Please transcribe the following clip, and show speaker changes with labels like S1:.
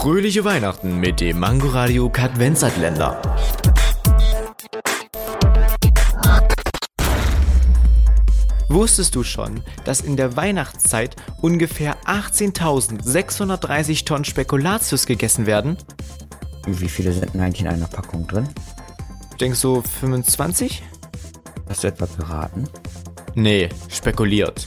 S1: Fröhliche Weihnachten mit dem Mangoradio Kadvenzatländer. Wusstest du schon, dass in der Weihnachtszeit ungefähr 18.630 Tonnen Spekulatius gegessen werden?
S2: Wie viele sind denn eigentlich in einer Packung drin?
S1: Denkst du 25?
S2: Hast du etwa geraten?
S1: Nee, spekuliert.